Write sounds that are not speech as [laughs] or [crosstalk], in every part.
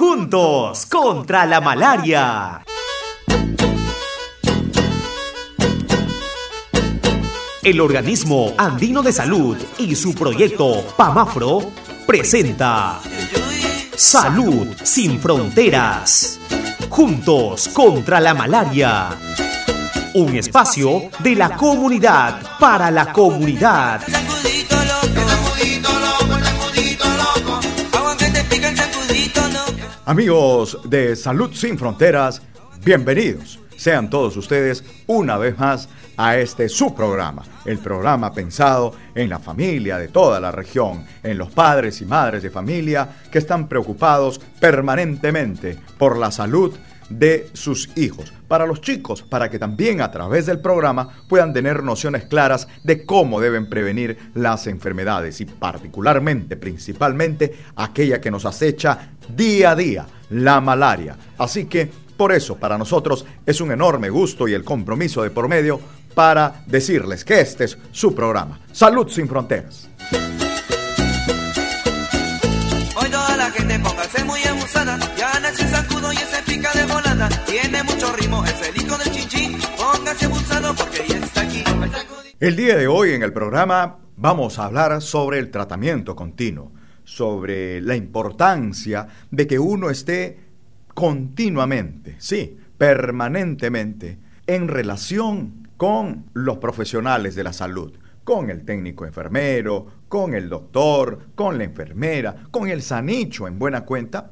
Juntos contra la malaria. El organismo andino de salud y su proyecto PAMAFRO presenta Salud sin fronteras. Juntos contra la malaria. Un espacio de la comunidad para la comunidad. Amigos de Salud Sin Fronteras, bienvenidos. Sean todos ustedes una vez más a este su programa, el programa pensado en la familia de toda la región, en los padres y madres de familia que están preocupados permanentemente por la salud de sus hijos. Para los chicos, para que también a través del programa puedan tener nociones claras de cómo deben prevenir las enfermedades y particularmente, principalmente, aquella que nos acecha día a día, la malaria. Así que, por eso, para nosotros es un enorme gusto y el compromiso de por medio para decirles que este es su programa, Salud sin Fronteras. Hoy toda la gente póngase muy abusada, ya nació sacudo y ese pica de volada, tiene mucho ritmo, es el hijo del chinchín, póngase abusado porque ya está aquí. El día de hoy en el programa vamos a hablar sobre el tratamiento continuo, sobre la importancia de que uno esté continuamente, sí, permanentemente, en relación con los profesionales de la salud, con el técnico enfermero, con el doctor, con la enfermera, con el sanicho en buena cuenta,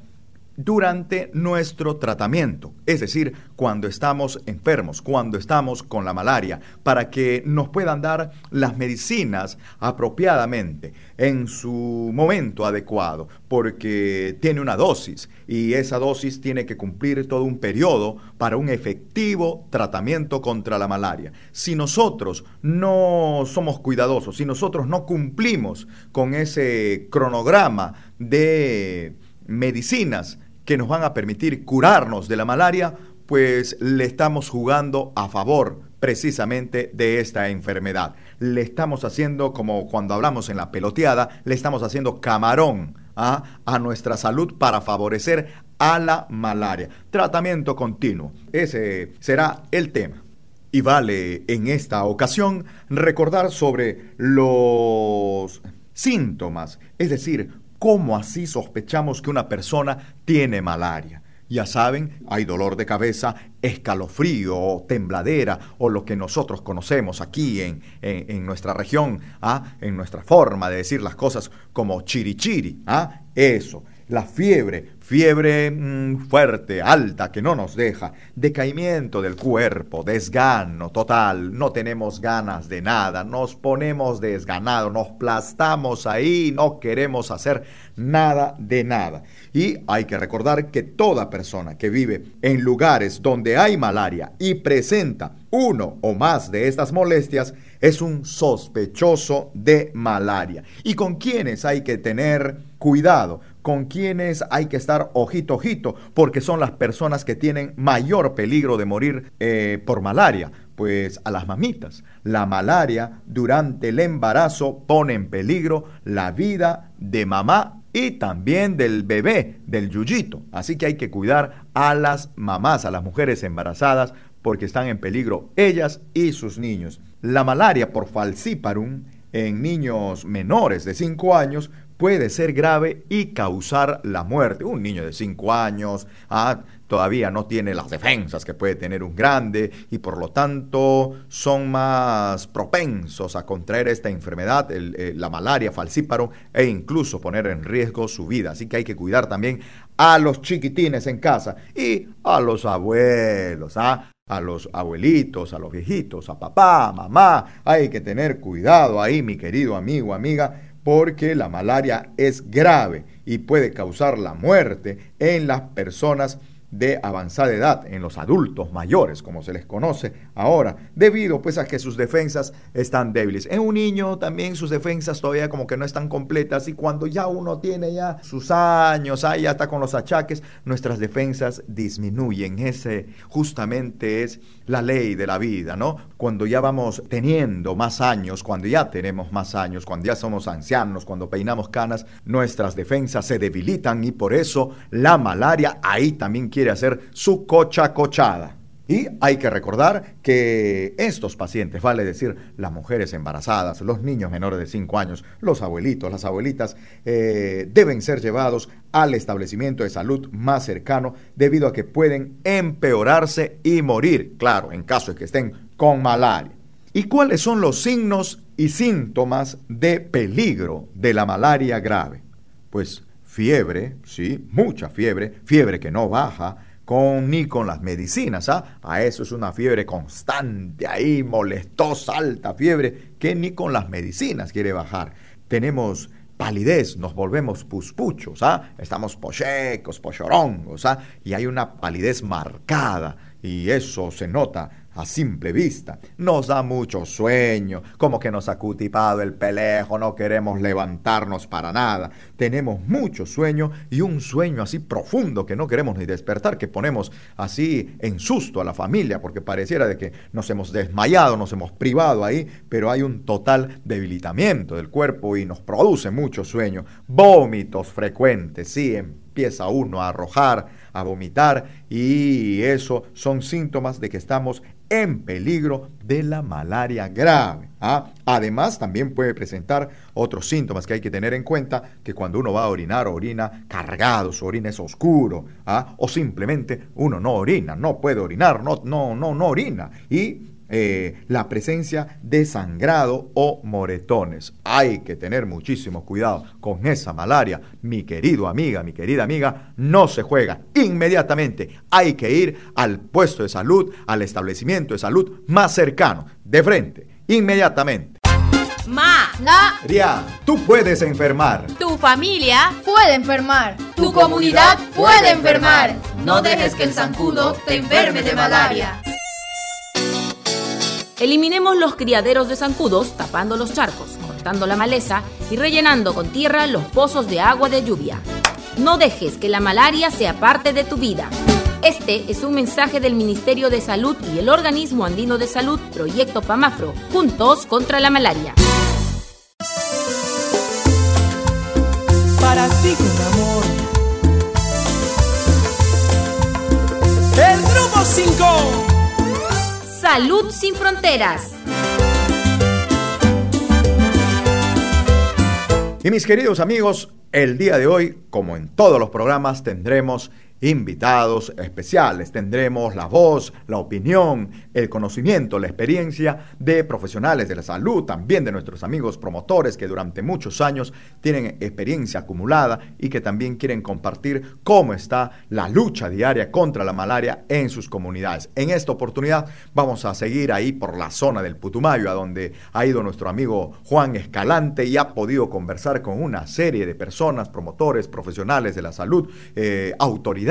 durante nuestro tratamiento, es decir, cuando estamos enfermos, cuando estamos con la malaria, para que nos puedan dar las medicinas apropiadamente, en su momento adecuado, porque tiene una dosis y esa dosis tiene que cumplir todo un periodo para un efectivo tratamiento contra la malaria. Si nosotros no somos cuidadosos, si nosotros no cumplimos con ese cronograma de medicinas, que nos van a permitir curarnos de la malaria, pues le estamos jugando a favor precisamente de esta enfermedad. Le estamos haciendo, como cuando hablamos en la peloteada, le estamos haciendo camarón ¿ah? a nuestra salud para favorecer a la malaria. Tratamiento continuo, ese será el tema. Y vale en esta ocasión recordar sobre los síntomas, es decir, ¿Cómo así sospechamos que una persona tiene malaria? Ya saben, hay dolor de cabeza, escalofrío, tembladera, o lo que nosotros conocemos aquí en, en, nuestra región, ¿ah? en nuestra forma de decir las cosas como chirichiri. ¿ah? Eso, la fiebre, fiebre mm, fuerte, alta, que no nos deja, decaimiento del cuerpo, desgano total, no tenemos ganas de nada, nos ponemos desganados, nos plastamos ahí, no queremos hacer nada de nada. Y hay que recordar que toda persona que vive en lugares donde hay malaria y presenta uno o más de estas molestias, es un sospechoso de malaria. ¿Y con quiénes hay que tener cuidado? Con quienes hay que estar ojito ojito, porque son las personas que tienen mayor peligro de morir eh, por malaria. Pues a las mamitas, la malaria durante el embarazo pone en peligro la vida de mamá y también del bebé, del yuyito. Así que hay que cuidar a las mamás, a las mujeres embarazadas, porque están en peligro ellas y sus niños. La malaria por falciparum en niños menores de 5 años puede ser grave y causar la muerte. Un niño de 5 años ah, todavía no tiene las defensas que puede tener un grande y por lo tanto son más propensos a contraer esta enfermedad, eh, la malaria, falcíparo e incluso poner en riesgo su vida. Así que hay que cuidar también a los chiquitines en casa y a los abuelos. ¿ah? a los abuelitos, a los viejitos, a papá, mamá. Hay que tener cuidado ahí, mi querido amigo, amiga, porque la malaria es grave y puede causar la muerte en las personas de avanzada edad, en los adultos mayores, como se les conoce ahora, debido pues a que sus defensas están débiles. En un niño también sus defensas todavía como que no están completas y cuando ya uno tiene ya sus años, ahí ya está con los achaques, nuestras defensas disminuyen. Ese justamente es la ley de la vida, ¿no? Cuando ya vamos teniendo más años, cuando ya tenemos más años, cuando ya somos ancianos, cuando peinamos canas, nuestras defensas se debilitan y por eso la malaria ahí también quiere hacer su cocha cochada. Y hay que recordar que estos pacientes, vale decir, las mujeres embarazadas, los niños menores de 5 años, los abuelitos, las abuelitas, eh, deben ser llevados al establecimiento de salud más cercano debido a que pueden empeorarse y morir, claro, en caso de que estén con malaria. ¿Y cuáles son los signos y síntomas de peligro de la malaria grave? Pues fiebre, sí, mucha fiebre, fiebre que no baja, con, ni con las medicinas, ¿ah? A eso es una fiebre constante ahí, molestosa, alta fiebre, que ni con las medicinas quiere bajar. Tenemos palidez, nos volvemos puspuchos, ¿ah? Estamos pochecos, pochorongos, ¿ah? Y hay una palidez marcada y eso se nota a simple vista. Nos da mucho sueño, como que nos ha cutipado el pelejo, no queremos levantarnos para nada. Tenemos mucho sueño y un sueño así profundo que no queremos ni despertar, que ponemos así en susto a la familia, porque pareciera de que nos hemos desmayado, nos hemos privado ahí, pero hay un total debilitamiento del cuerpo y nos produce mucho sueño. Vómitos frecuentes, sí, empieza uno a arrojar, a vomitar y eso son síntomas de que estamos en peligro de la malaria grave. ¿ah? Además, también puede presentar otros síntomas que hay que tener en cuenta, que cuando uno va a orinar, orina cargado, su orina es oscuro, ¿ah? o simplemente uno no orina, no puede orinar, no, no, no, no orina. Y eh, la presencia de sangrado o moretones. Hay que tener muchísimo cuidado con esa malaria. Mi querido amiga, mi querida amiga, no se juega. Inmediatamente hay que ir al puesto de salud, al establecimiento de salud más cercano, de frente, inmediatamente. Ma, na, Ria, tú puedes enfermar. tu familia, puede enfermar. tu comunidad puede enfermar. No dejes que el zancudo te enferme de malaria. Eliminemos los criaderos de zancudos tapando los charcos, cortando la maleza y rellenando con tierra los pozos de agua de lluvia. No dejes que la malaria sea parte de tu vida. Este es un mensaje del Ministerio de Salud y el Organismo Andino de Salud, Proyecto PAMAFRO, juntos contra la malaria. para ti con amor. El grupo 5. Salud sin fronteras. Y mis queridos amigos, el día de hoy, como en todos los programas, tendremos invitados especiales. Tendremos la voz, la opinión, el conocimiento, la experiencia de profesionales de la salud, también de nuestros amigos promotores que durante muchos años tienen experiencia acumulada y que también quieren compartir cómo está la lucha diaria contra la malaria en sus comunidades. En esta oportunidad vamos a seguir ahí por la zona del Putumayo, a donde ha ido nuestro amigo Juan Escalante y ha podido conversar con una serie de personas, promotores, profesionales de la salud, eh, autoridades,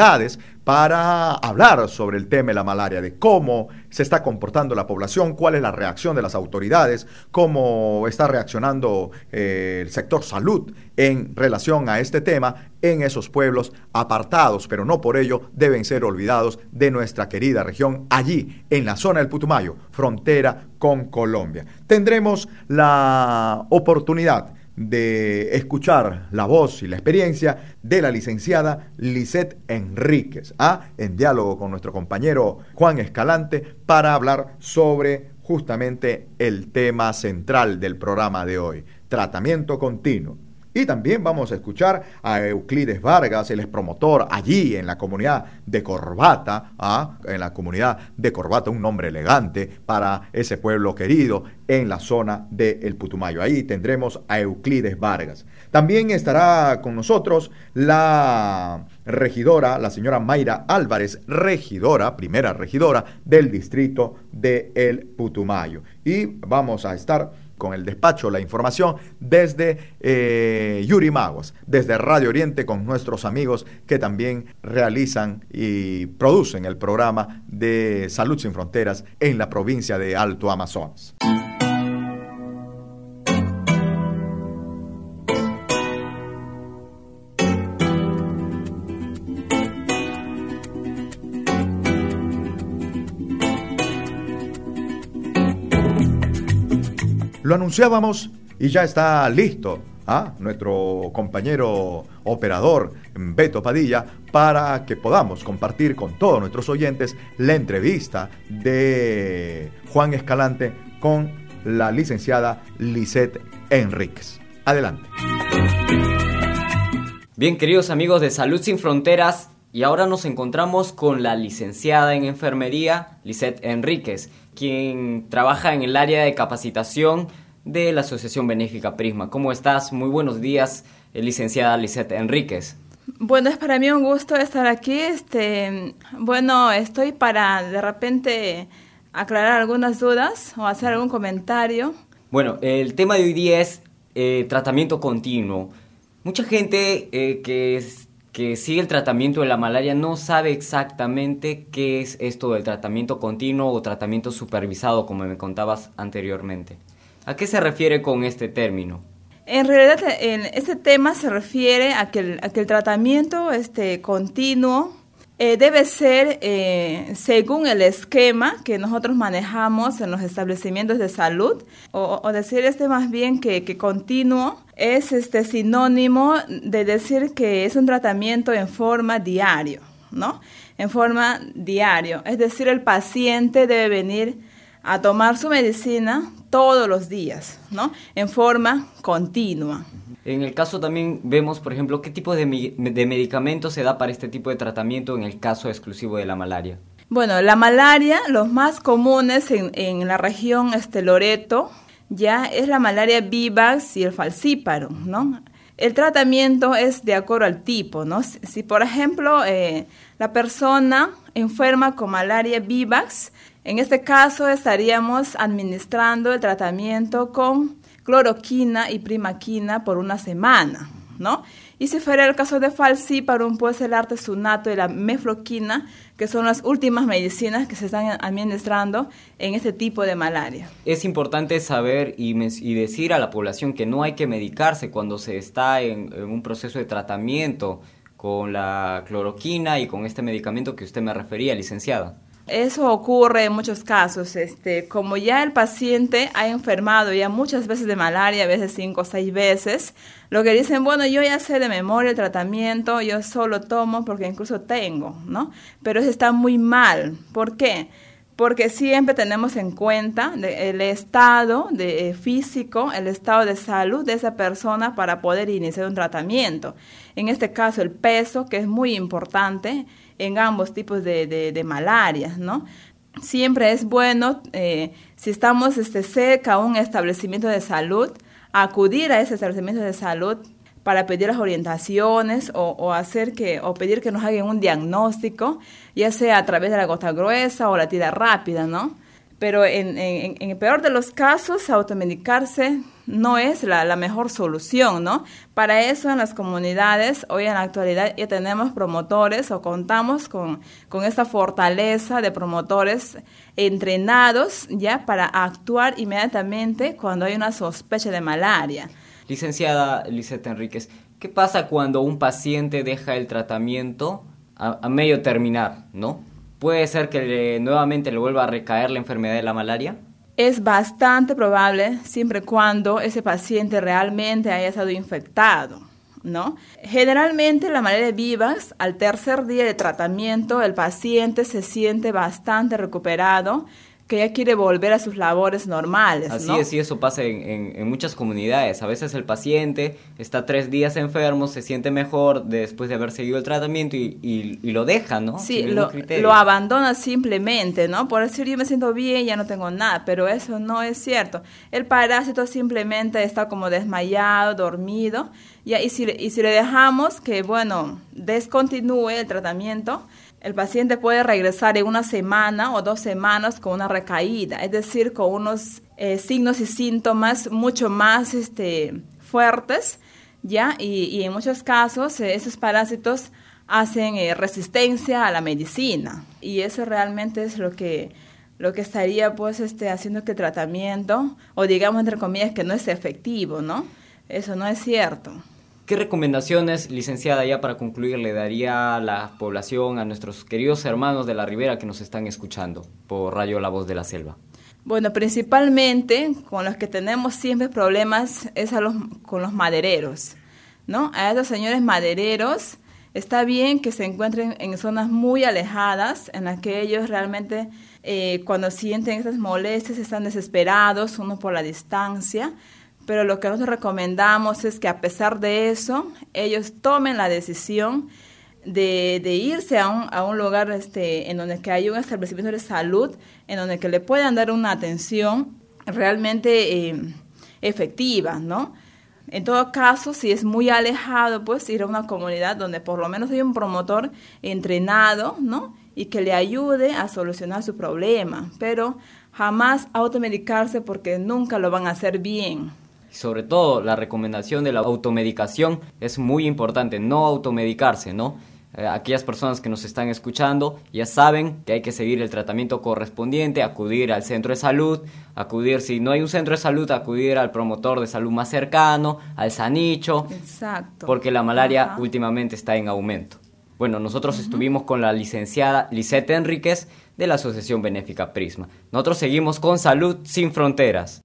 para hablar sobre el tema de la malaria, de cómo se está comportando la población, cuál es la reacción de las autoridades, cómo está reaccionando eh, el sector salud en relación a este tema en esos pueblos apartados, pero no por ello deben ser olvidados de nuestra querida región, allí en la zona del Putumayo, frontera con Colombia. Tendremos la oportunidad de escuchar la voz y la experiencia de la licenciada Lisette Enríquez, ¿ah? en diálogo con nuestro compañero Juan Escalante, para hablar sobre justamente el tema central del programa de hoy, tratamiento continuo. Y también vamos a escuchar a Euclides Vargas, él es promotor allí en la comunidad de Corbata, ¿ah? en la comunidad de Corbata, un nombre elegante para ese pueblo querido en la zona del El Putumayo. Ahí tendremos a Euclides Vargas. También estará con nosotros la regidora, la señora Mayra Álvarez, regidora, primera regidora del distrito de El Putumayo. Y vamos a estar con el despacho, la información desde eh, Yuri desde Radio Oriente con nuestros amigos que también realizan y producen el programa de Salud sin Fronteras en la provincia de Alto Amazonas. Anunciábamos y ya está listo ¿ah? nuestro compañero operador Beto Padilla para que podamos compartir con todos nuestros oyentes la entrevista de Juan Escalante con la licenciada Lisette Enríquez. Adelante. Bien, queridos amigos de Salud Sin Fronteras, y ahora nos encontramos con la licenciada en enfermería, Lisette Enríquez, quien trabaja en el área de capacitación de la Asociación Benéfica Prisma. ¿Cómo estás? Muy buenos días, eh, licenciada Lisette Enríquez. Bueno, es para mí un gusto estar aquí. Este, bueno, estoy para de repente aclarar algunas dudas o hacer algún comentario. Bueno, el tema de hoy día es eh, tratamiento continuo. Mucha gente eh, que que sigue el tratamiento de la malaria no sabe exactamente qué es esto del tratamiento continuo o tratamiento supervisado, como me contabas anteriormente. ¿A qué se refiere con este término? En realidad, este tema se refiere a que el, tratamiento este, continuo eh, debe ser eh, según el esquema que nosotros manejamos en los establecimientos de salud, o, decir este más bien que, que continuo es este sinónimo de decir que es un tratamiento en forma diario, ¿no? En forma diario. Es decir, el paciente debe venir a tomar su medicina todos los días, ¿no? En forma continua. En el caso también vemos, por ejemplo, qué tipo de, de medicamento se da para este tipo de tratamiento en el caso exclusivo de la malaria. Bueno, la malaria, los más comunes en, en la región este Loreto, ya es la malaria vivax y el falcíparo, ¿no? El tratamiento es de acuerdo al tipo, ¿no? Si, por ejemplo, eh, la persona enferma con malaria vivax, en este caso estaríamos administrando el tratamiento con cloroquina y primaquina por una semana, ¿no? Y si fuera el caso de falciparum, pues el artesunato y la mefloquina, que son las últimas medicinas que se están administrando en este tipo de malaria. Es importante saber y, decir a la población que no hay que medicarse cuando se está en, en un proceso de tratamiento con la cloroquina y con este medicamento que usted me refería, licenciada. Eso ocurre en muchos casos, este, como ya el paciente ha enfermado ya muchas veces de malaria, a veces cinco o seis veces, lo que dicen, bueno, yo ya sé de memoria el tratamiento, yo solo tomo porque incluso tengo, ¿no? Pero eso está muy mal. ¿Por qué? Porque siempre tenemos en cuenta el estado de, eh, físico, el estado de salud de esa persona para poder iniciar un tratamiento. En este caso, el peso, que es muy importante en ambos tipos de, de, malaria, ¿no? Siempre es bueno, eh, si estamos este, cerca a un establecimiento de salud, acudir a ese establecimiento de salud para pedir las orientaciones o, o, hacer que, o pedir que nos hagan un diagnóstico, ya sea a través de la gota gruesa o la tira rápida, ¿no? Pero en, en, el peor de los casos, automedicarse no es la, mejor solución, ¿no? Para eso en las comunidades, hoy en la actualidad ya tenemos promotores o contamos con, con esta fortaleza de promotores entrenados ya para actuar inmediatamente cuando hay una sospecha de malaria. Licenciada Lisette Enríquez, ¿qué pasa cuando un paciente deja el tratamiento a medio terminar, ¿no? ¿Puede ser que nuevamente le vuelva a recaer la enfermedad de la malaria? Es bastante probable siempre y cuando ese paciente realmente haya estado infectado. ¿No? Generalmente la malaria vivas, al tercer día de tratamiento, el paciente se siente bastante recuperado que ya quiere volver a sus labores normales. Así es, y eso pasa en, muchas comunidades. A veces el paciente está tres días enfermo, se siente mejor después de haber seguido el tratamiento y, lo deja, ¿no? Sí, lo, lo, abandona simplemente, ¿no? Por decir yo me siento bien, ya no tengo nada, pero eso no es cierto. El parásito simplemente está como desmayado, dormido, y, si, y si le dejamos que, bueno, descontinúe el tratamiento, el paciente puede regresar en una semana o dos semanas con una recaída, es decir, con unos eh, signos y síntomas mucho más este, fuertes, ¿ya? Y, en muchos casos eh, esos parásitos hacen eh, resistencia a la medicina y eso realmente es lo que lo que estaría pues este haciendo que el tratamiento o digamos entre comillas que no es efectivo, ¿no? Eso no es cierto. ¿Qué recomendaciones, licenciada, ya para concluir, le daría a la población, a nuestros queridos hermanos de la Ribera que nos están escuchando por Radio La Voz de la Selva? Bueno, principalmente con los que tenemos siempre problemas es a los, con los madereros, ¿no? A esos señores madereros está bien que se encuentren en zonas muy alejadas, en las que ellos realmente eh, cuando sienten esas molestias están desesperados, uno por la distancia, pero lo que nosotros recomendamos es que a pesar de eso, ellos tomen la decisión de, irse a un, a un lugar este, en donde que hay un establecimiento de salud, en donde que le puedan dar una atención realmente eh, efectiva, ¿no? En todo caso, si es muy alejado, pues ir a una comunidad donde por lo menos hay un promotor entrenado, ¿no? Y que le ayude a solucionar su problema, pero jamás automedicarse porque nunca lo van a hacer bien. Sobre todo, la recomendación de la automedicación es muy importante, no automedicarse, ¿no? Eh, aquellas personas que nos están escuchando ya saben que hay que seguir el tratamiento correspondiente, acudir al centro de salud, acudir, si no hay un centro de salud, acudir al promotor de salud más cercano, al sanicho, Exacto. porque la malaria últimamente está en aumento. Bueno, nosotros estuvimos con la licenciada Lisette Enríquez de la Asociación Benéfica Prisma. Nosotros seguimos con Salud Sin Fronteras.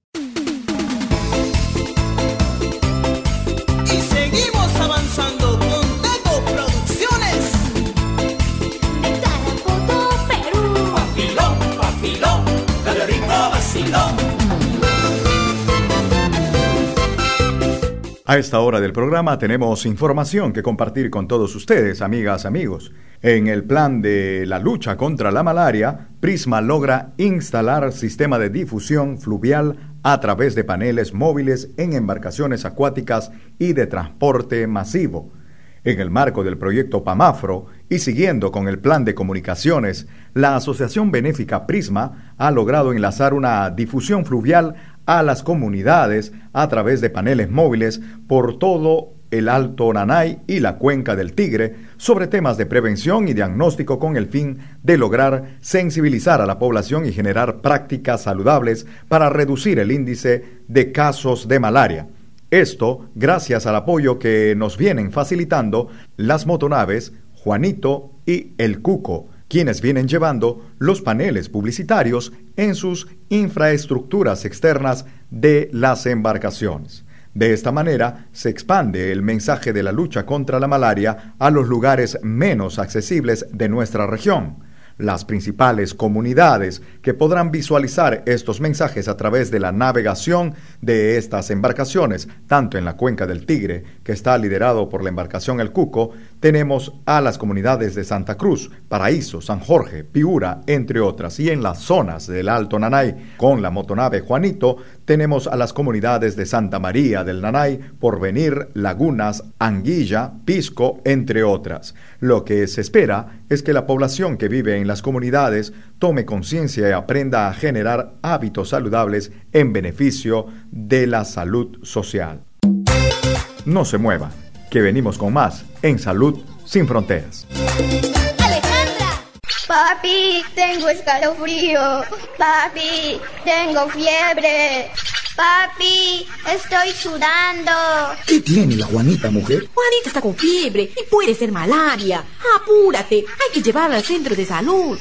A esta hora del programa tenemos información que compartir con todos ustedes, amigas, amigos. En el plan de la lucha contra la malaria, Prisma logra instalar sistema de difusión fluvial a través de paneles móviles en embarcaciones acuáticas y de transporte masivo. En el marco del proyecto PAMAFRO y siguiendo con el plan de comunicaciones, la Asociación Benéfica Prisma ha logrado enlazar una difusión fluvial a las comunidades a través de paneles móviles por todo el Alto Nanay y la Cuenca del Tigre sobre temas de prevención y diagnóstico con el fin de lograr sensibilizar a la población y generar prácticas saludables para reducir el índice de casos de malaria. Esto gracias al apoyo que nos vienen facilitando las motonaves Juanito y El Cuco, quienes vienen llevando los paneles publicitarios en sus infraestructuras externas de las embarcaciones. De esta manera se expande el mensaje de la lucha contra la malaria a los lugares menos accesibles de nuestra región las principales comunidades que podrán visualizar estos mensajes a través de la navegación de estas embarcaciones, tanto en la cuenca del Tigre, que está liderado por la embarcación El Cuco, tenemos a las comunidades de Santa Cruz, Paraíso, San Jorge, Piura, entre otras, y en las zonas del Alto Nanay, con la motonave Juanito, tenemos a las comunidades de Santa María del Nanay, Porvenir, Lagunas, Anguilla, Pisco, entre otras. Lo que se espera es que la población que vive en las comunidades tome conciencia y aprenda a generar hábitos saludables en beneficio de la salud social. No se mueva, que venimos con más en Salud sin Fronteras. Alejandra. Papi, tengo escalofrío. Papi, tengo fiebre. Papi, estoy sudando. ¿Qué tiene la Juanita, mujer? Juanita está con fiebre y puede ser malaria. Apúrate, hay que llevarla al centro de salud.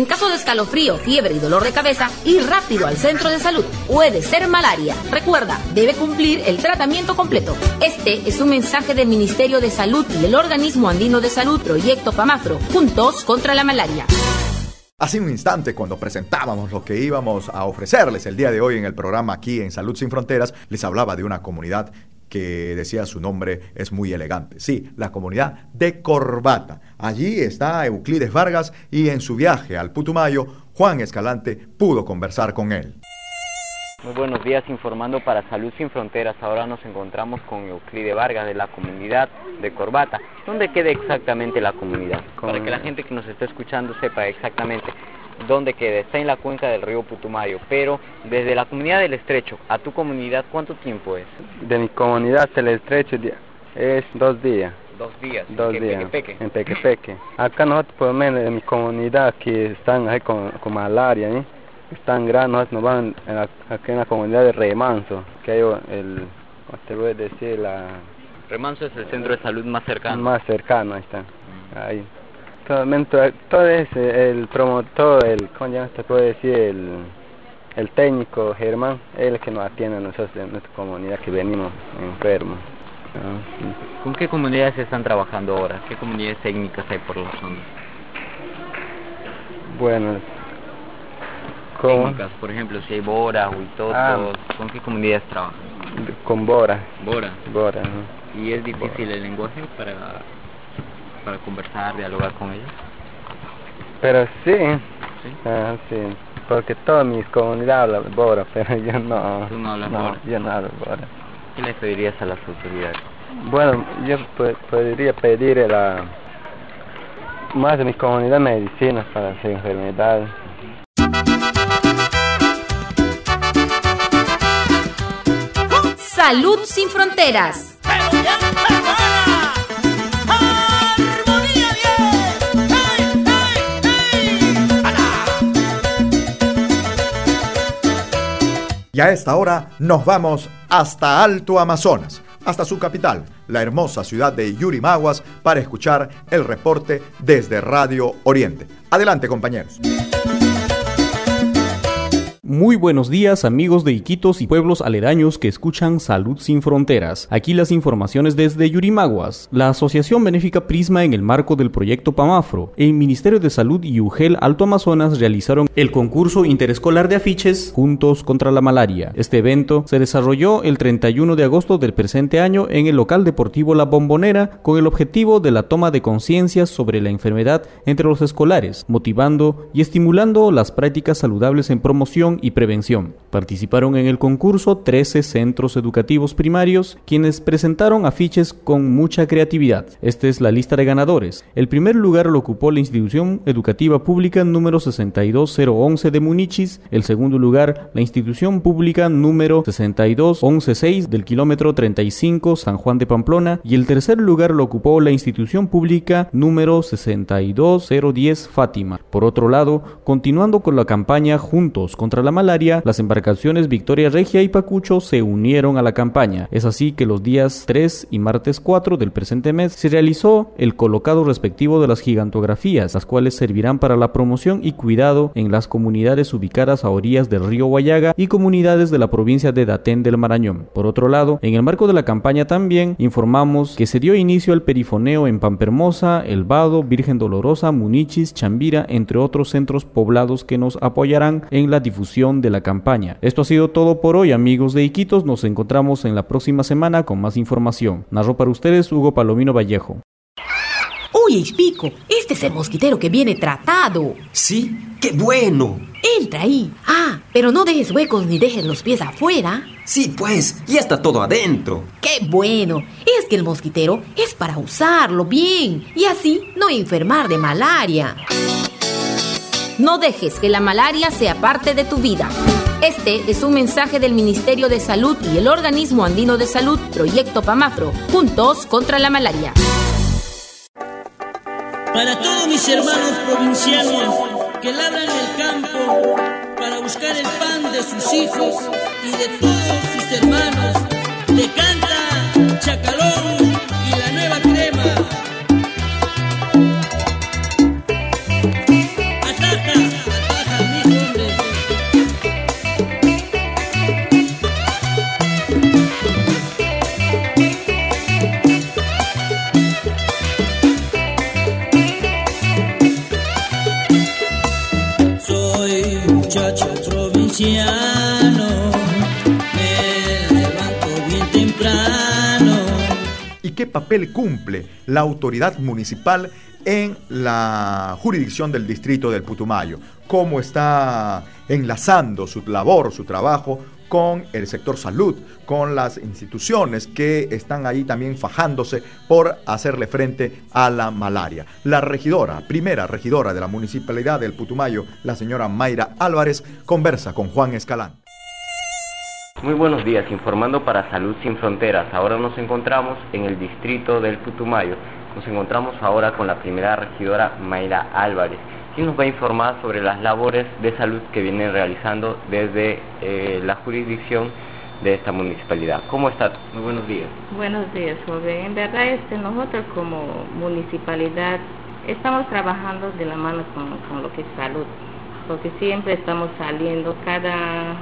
En caso de escalofrío, fiebre y dolor de cabeza, ir rápido al centro de salud. Puede ser malaria. Recuerda, debe cumplir el tratamiento completo. Este es un mensaje del Ministerio de Salud y del Organismo Andino de Salud, Proyecto PAMAFRO, juntos contra la malaria. Hace un instante, cuando presentábamos lo que íbamos a ofrecerles el día de hoy en el programa aquí en Salud Sin Fronteras, les hablaba de una comunidad que decía su nombre es muy elegante. Sí, la comunidad de Corbata. Allí está Euclides Vargas y en su viaje al Putumayo, Juan Escalante pudo conversar con él. Muy buenos días, informando para Salud Sin Fronteras. Ahora nos encontramos con Euclide Vargas de la comunidad de Corbata. ¿Dónde queda exactamente la comunidad? Para que la gente que nos está escuchando sepa exactamente. ¿Dónde queda? Está en la cuenca del río Putumayo, pero desde la comunidad del Estrecho a tu comunidad, ¿cuánto tiempo es? De mi comunidad hasta el estrecho es dos días. Dos días. Dos ¿Qué, días. Peque, Peque? En Pequepeque. Acá nosotros, por lo menos en mi comunidad, que están ahí con, con malaria, ¿eh? están grandes, nosotros nos van en la- aquí en la comunidad de Remanso, que hay el, ¿cómo te voy a decir? La, Remanso es el centro de salud más cercano. más cercano, ahí está. Ahí. Todo, todo, todo ese, el promotor, el, ¿cómo ya te puedo decir? El, el técnico Germán, él es que nos atiende a nosotros en nuestra comunidad que venimos enfermos. Ah, ¿Con qué comunidades están trabajando ahora? ¿Qué comunidades técnicas hay por la zona? Bueno, ¿cómo? Técnicas, por ejemplo, si hay Bora, Huitotos, Ah. ¿con qué comunidades trabajan? Con Bora. Bora. Bora, ¿no? ¿Y es difícil el lenguaje para, para conversar, dialogar con ellos? Pero sí, ah, sí, porque todas mis comunidades hablan Bora, [laughs] pero yo no. Tú no hablas no, Bora. yo no hablo Bora. ¿Qué le pedirías a las autoridades? Bueno, yo po- podría pedir a la, más de mi comunidad medicinas para las enfermedades. Salud sin fronteras. Y a esta hora nos vamos hasta Alto Amazonas, hasta su capital, la hermosa ciudad de Yurimaguas, para escuchar el reporte desde Radio Oriente. Adelante, compañeros. Muy buenos días amigos de Iquitos y pueblos aledaños que escuchan Salud sin Fronteras. Aquí las informaciones desde Yurimaguas. La Asociación Benéfica Prisma en el marco del proyecto PAMAFRO, el Ministerio de Salud y UGEL Alto Amazonas realizaron el concurso interescolar de afiches Juntos contra la Malaria. Este evento se desarrolló el 31 de agosto del presente año en el local deportivo La Bombonera con el objetivo de la toma de conciencia sobre la enfermedad entre los escolares, motivando y estimulando las prácticas saludables en promoción y prevención. Participaron en el concurso 13 centros educativos primarios, quienes presentaron afiches con mucha creatividad. Esta es la lista de ganadores. El primer lugar lo ocupó la institución educativa pública número 62011 de Munichis, el segundo lugar la institución pública número 62116 del kilómetro 35 San Juan de Pamplona y el tercer lugar lo ocupó la institución pública número 62010 Fátima. Por otro lado, continuando con la campaña Juntos contra la malaria, las embarcaciones Victoria Regia y Pacucho se unieron a la campaña. Es así que los días 3 y martes 4 del presente mes se realizó el colocado respectivo de las gigantografías, las cuales servirán para la promoción y cuidado en las comunidades ubicadas a orillas del río Guayaga y comunidades de la provincia de Datén del Marañón. Por otro lado, en el marco de la campaña también informamos que se dio inicio al perifoneo en Pampermosa, El Vado, Virgen Dolorosa, Munichis, Chambira, entre otros centros poblados que nos apoyarán en la difusión de la campaña. Esto ha sido todo por hoy, amigos de Iquitos. Nos encontramos en la próxima semana con más información. Narró para ustedes Hugo Palomino Vallejo. Uy, Pico, este es el mosquitero que viene tratado. Sí, qué bueno. Entra ahí. Ah, pero no dejes huecos ni dejes los pies afuera. Sí, pues, ya está todo adentro. ¡Qué bueno! Es que el mosquitero es para usarlo bien y así no enfermar de malaria. No dejes que la malaria sea parte de tu vida. Este es un mensaje del Ministerio de Salud y el Organismo Andino de Salud, Proyecto PAMAFRO, juntos contra la malaria. Para todos mis hermanos provincianos que labran el campo para buscar el pan de sus hijos y de todos sus hermanos, te canta muchacho provinciano, me levanto bien temprano. ¿Y qué papel cumple la autoridad municipal en la jurisdicción del distrito del Putumayo? ¿Cómo está enlazando su labor, su trabajo con el sector salud, con las instituciones que están ahí también fajándose por hacerle frente a la malaria. La regidora, primera regidora de la municipalidad del Putumayo, la señora Mayra Álvarez, conversa con Juan Escalán. Muy buenos días, informando para Salud Sin Fronteras. Ahora nos encontramos en el distrito del Putumayo. Nos encontramos ahora con la primera regidora Mayra Álvarez, quien nos va a informar sobre las labores de salud que vienen realizando desde eh, la jurisdicción de esta municipalidad. ¿Cómo está? Muy buenos días. Buenos días, joven. En verdad, este, nosotros como municipalidad estamos trabajando de la mano con, con lo que es salud, porque siempre estamos saliendo cada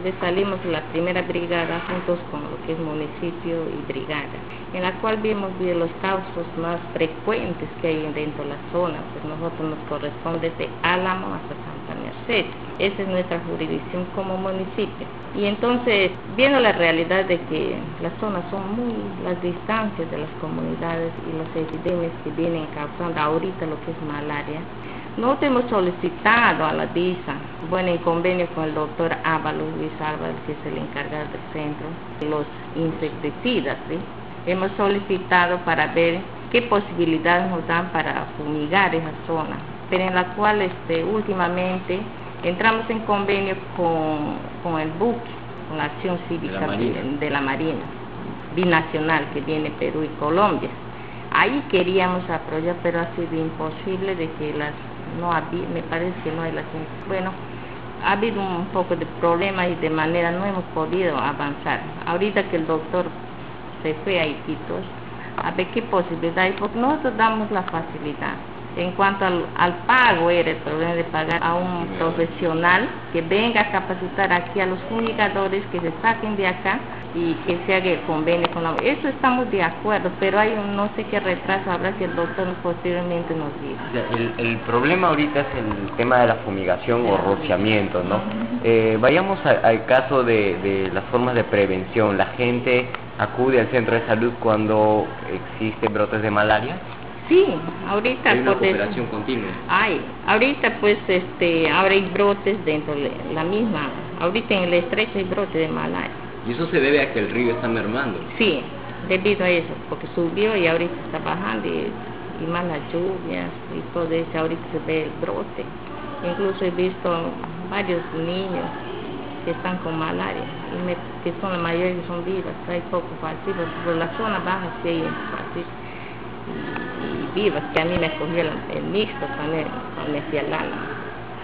veces salimos la primera brigada juntos con lo que es municipio y brigada, en la cual bien los casos más frecuentes que hay dentro de la zona. Pues nosotros nos corresponde de Álamo hasta Santa Merced. Esa es nuestra jurisdicción como municipio. Y entonces, viendo la realidad de que las zonas son muy, las distancias de las comunidades y las epidemias que vienen causando ahorita lo que es malaria, nosotros hemos solicitado a la DISA, bueno, en convenio con el doctor Ábalos, Luis Álvarez, que es el encargado del centro, los insecticidas, ¿sí? Hemos solicitado para ver qué posibilidades nos dan para fumigar esa zona, pero en la cual este, últimamente entramos en convenio con, con el buque, con la acción cívica De la Marina. de la Marina, binacional que viene Perú y Colombia. Ahí queríamos apoyar, pero ha sido imposible de que las no había, me parece que no hay la gente. Bueno, ha habido un poco de problemas y de manera no hemos podido avanzar. Ahorita que el doctor se fue a Iquitos, a ver qué posibilidad hay, porque nosotros damos la facilidad. En cuanto al, al pago, era el problema de pagar a un profesional que venga a capacitar aquí a los fumigadores, que se saquen de acá y que se haga el convenio con la... Eso estamos de acuerdo, pero hay un no sé qué retraso habrá que el doctor posteriormente nos diga. El, el problema ahorita es el tema de la fumigación o rociamiento, ¿no? Eh, vayamos a- al caso de, de las formas de prevención. ¿La gente acude al centro de salud cuando existe brotes de malaria? Sí, ahorita Hay una por eso- cooperación continua. Ay, ahorita pues este, ahora hay brotes dentro de la misma, ahorita en el estrecho hay brotes de malaria. Y eso se debe a que el río está mermando. Sí, debido a eso, porque subió y ahorita está bajando y, más las lluvias y todo eso, ahorita se ve el brote. Incluso he visto varios niños que están con malaria, y me- que son la mayoría que son vivas, hay pocos falcidos, pero la zona baja sí hay falcidos y, vivas, que a mí me cogió el, mixto cuando, cuando me fui al.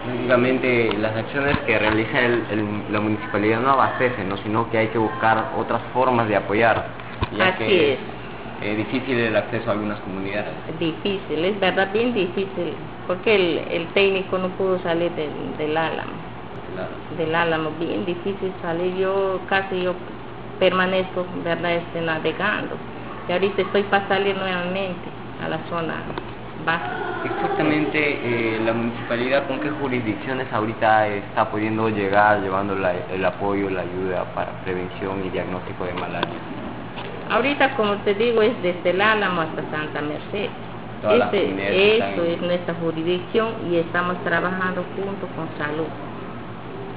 Lógicamente, las acciones que realiza el- el- la municipalidad no abastecen, ¿no? sino que hay que buscar otras formas de apoyar, ya Así que es. es difícil el acceso a algunas comunidades. Difícil, es verdad, bien difícil, porque el, el técnico no pudo salir del, del álamo, del álamo, bien difícil salir, yo casi yo permanezco, verdad, este, navegando, y ahorita estoy para salir nuevamente a la zona baja. Exactamente, eh, la municipalidad con qué jurisdicciones ahorita está pudiendo llegar llevando la- el apoyo, la ayuda para prevención y diagnóstico de malaria. Ahorita, como te digo, es desde el Álamo hasta Santa Merced. Que eso es nuestra jurisdicción y estamos trabajando junto con salud.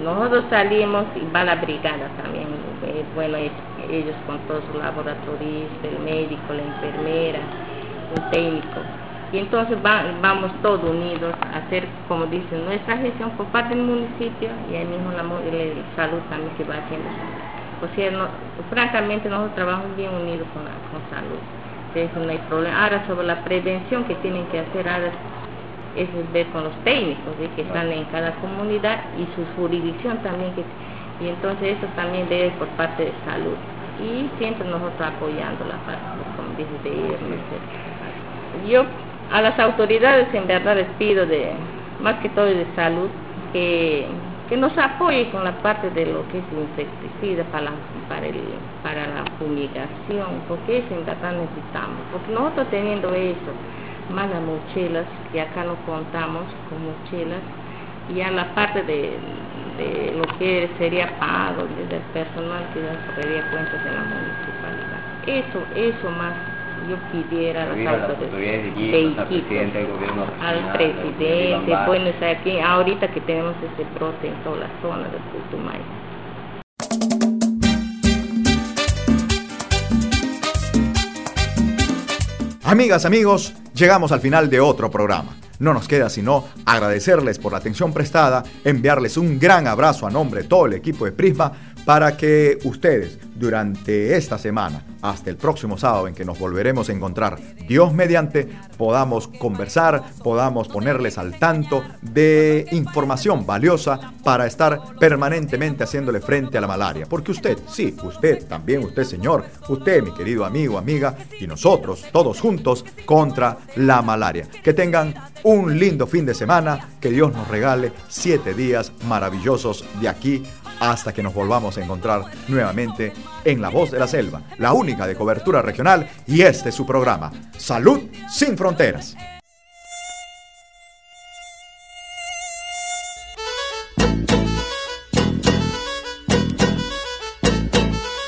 Nosotros salimos y va la brigada también, eh, bueno, es- ellos con todos sus laboratoristas, el médico, la enfermera, un técnico. Y entonces va- vamos todos unidos a hacer, como dicen, nuestra gestión por parte del municipio y ahí mismo la el salud también que va haciendo. O sea, no- francamente nosotros trabajamos bien unidos con, la, con salud. Eso no hay problema. Ahora sobre la prevención que tienen que hacer ahora es ver con los técnicos ¿sí? que están en cada comunidad y su jurisdicción también que y entonces eso también debe por parte de salud y siempre nosotros apoyando la parte como dice de etcétera. yo a las autoridades en verdad les pido de más que todo de salud que que nos apoye con la parte de lo que es insecticida para la, para el, para la fumigación porque eso en verdad necesitamos porque nosotros teniendo eso más las mochilas, que acá no contamos con mochilas, y a la parte de, de lo que sería pago del personal que nos correría cuentas en la municipalidad. Eso, eso más yo pidiera las autoridades de Iquitos, al presidente, bueno, o sea, ahorita que tenemos este brote en toda la zona de Putumay. Amigas, amigos, llegamos al final de otro programa. No nos queda sino agradecerles por la atención prestada, enviarles un gran abrazo a nombre de todo el equipo de Prisma, para que ustedes durante esta semana, hasta el próximo sábado en que nos volveremos a encontrar, Dios mediante, podamos conversar, podamos ponerles al tanto de información valiosa para estar permanentemente haciéndole frente a la malaria. Porque usted, sí, usted, también usted señor, usted mi querido amigo, amiga, y nosotros todos juntos contra la malaria. Que tengan un lindo fin de semana, que Dios nos regale siete días maravillosos de aquí hasta que nos volvamos a encontrar nuevamente en La Voz de la Selva, la única de cobertura regional y este es su programa, Salud sin Fronteras.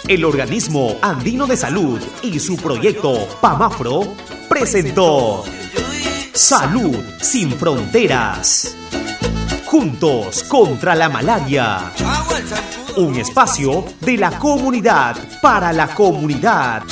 El organismo andino de salud y su proyecto PAMAFRO presentó Salud sin Fronteras. Juntos contra la malaria. Un espacio de la comunidad para la comunidad.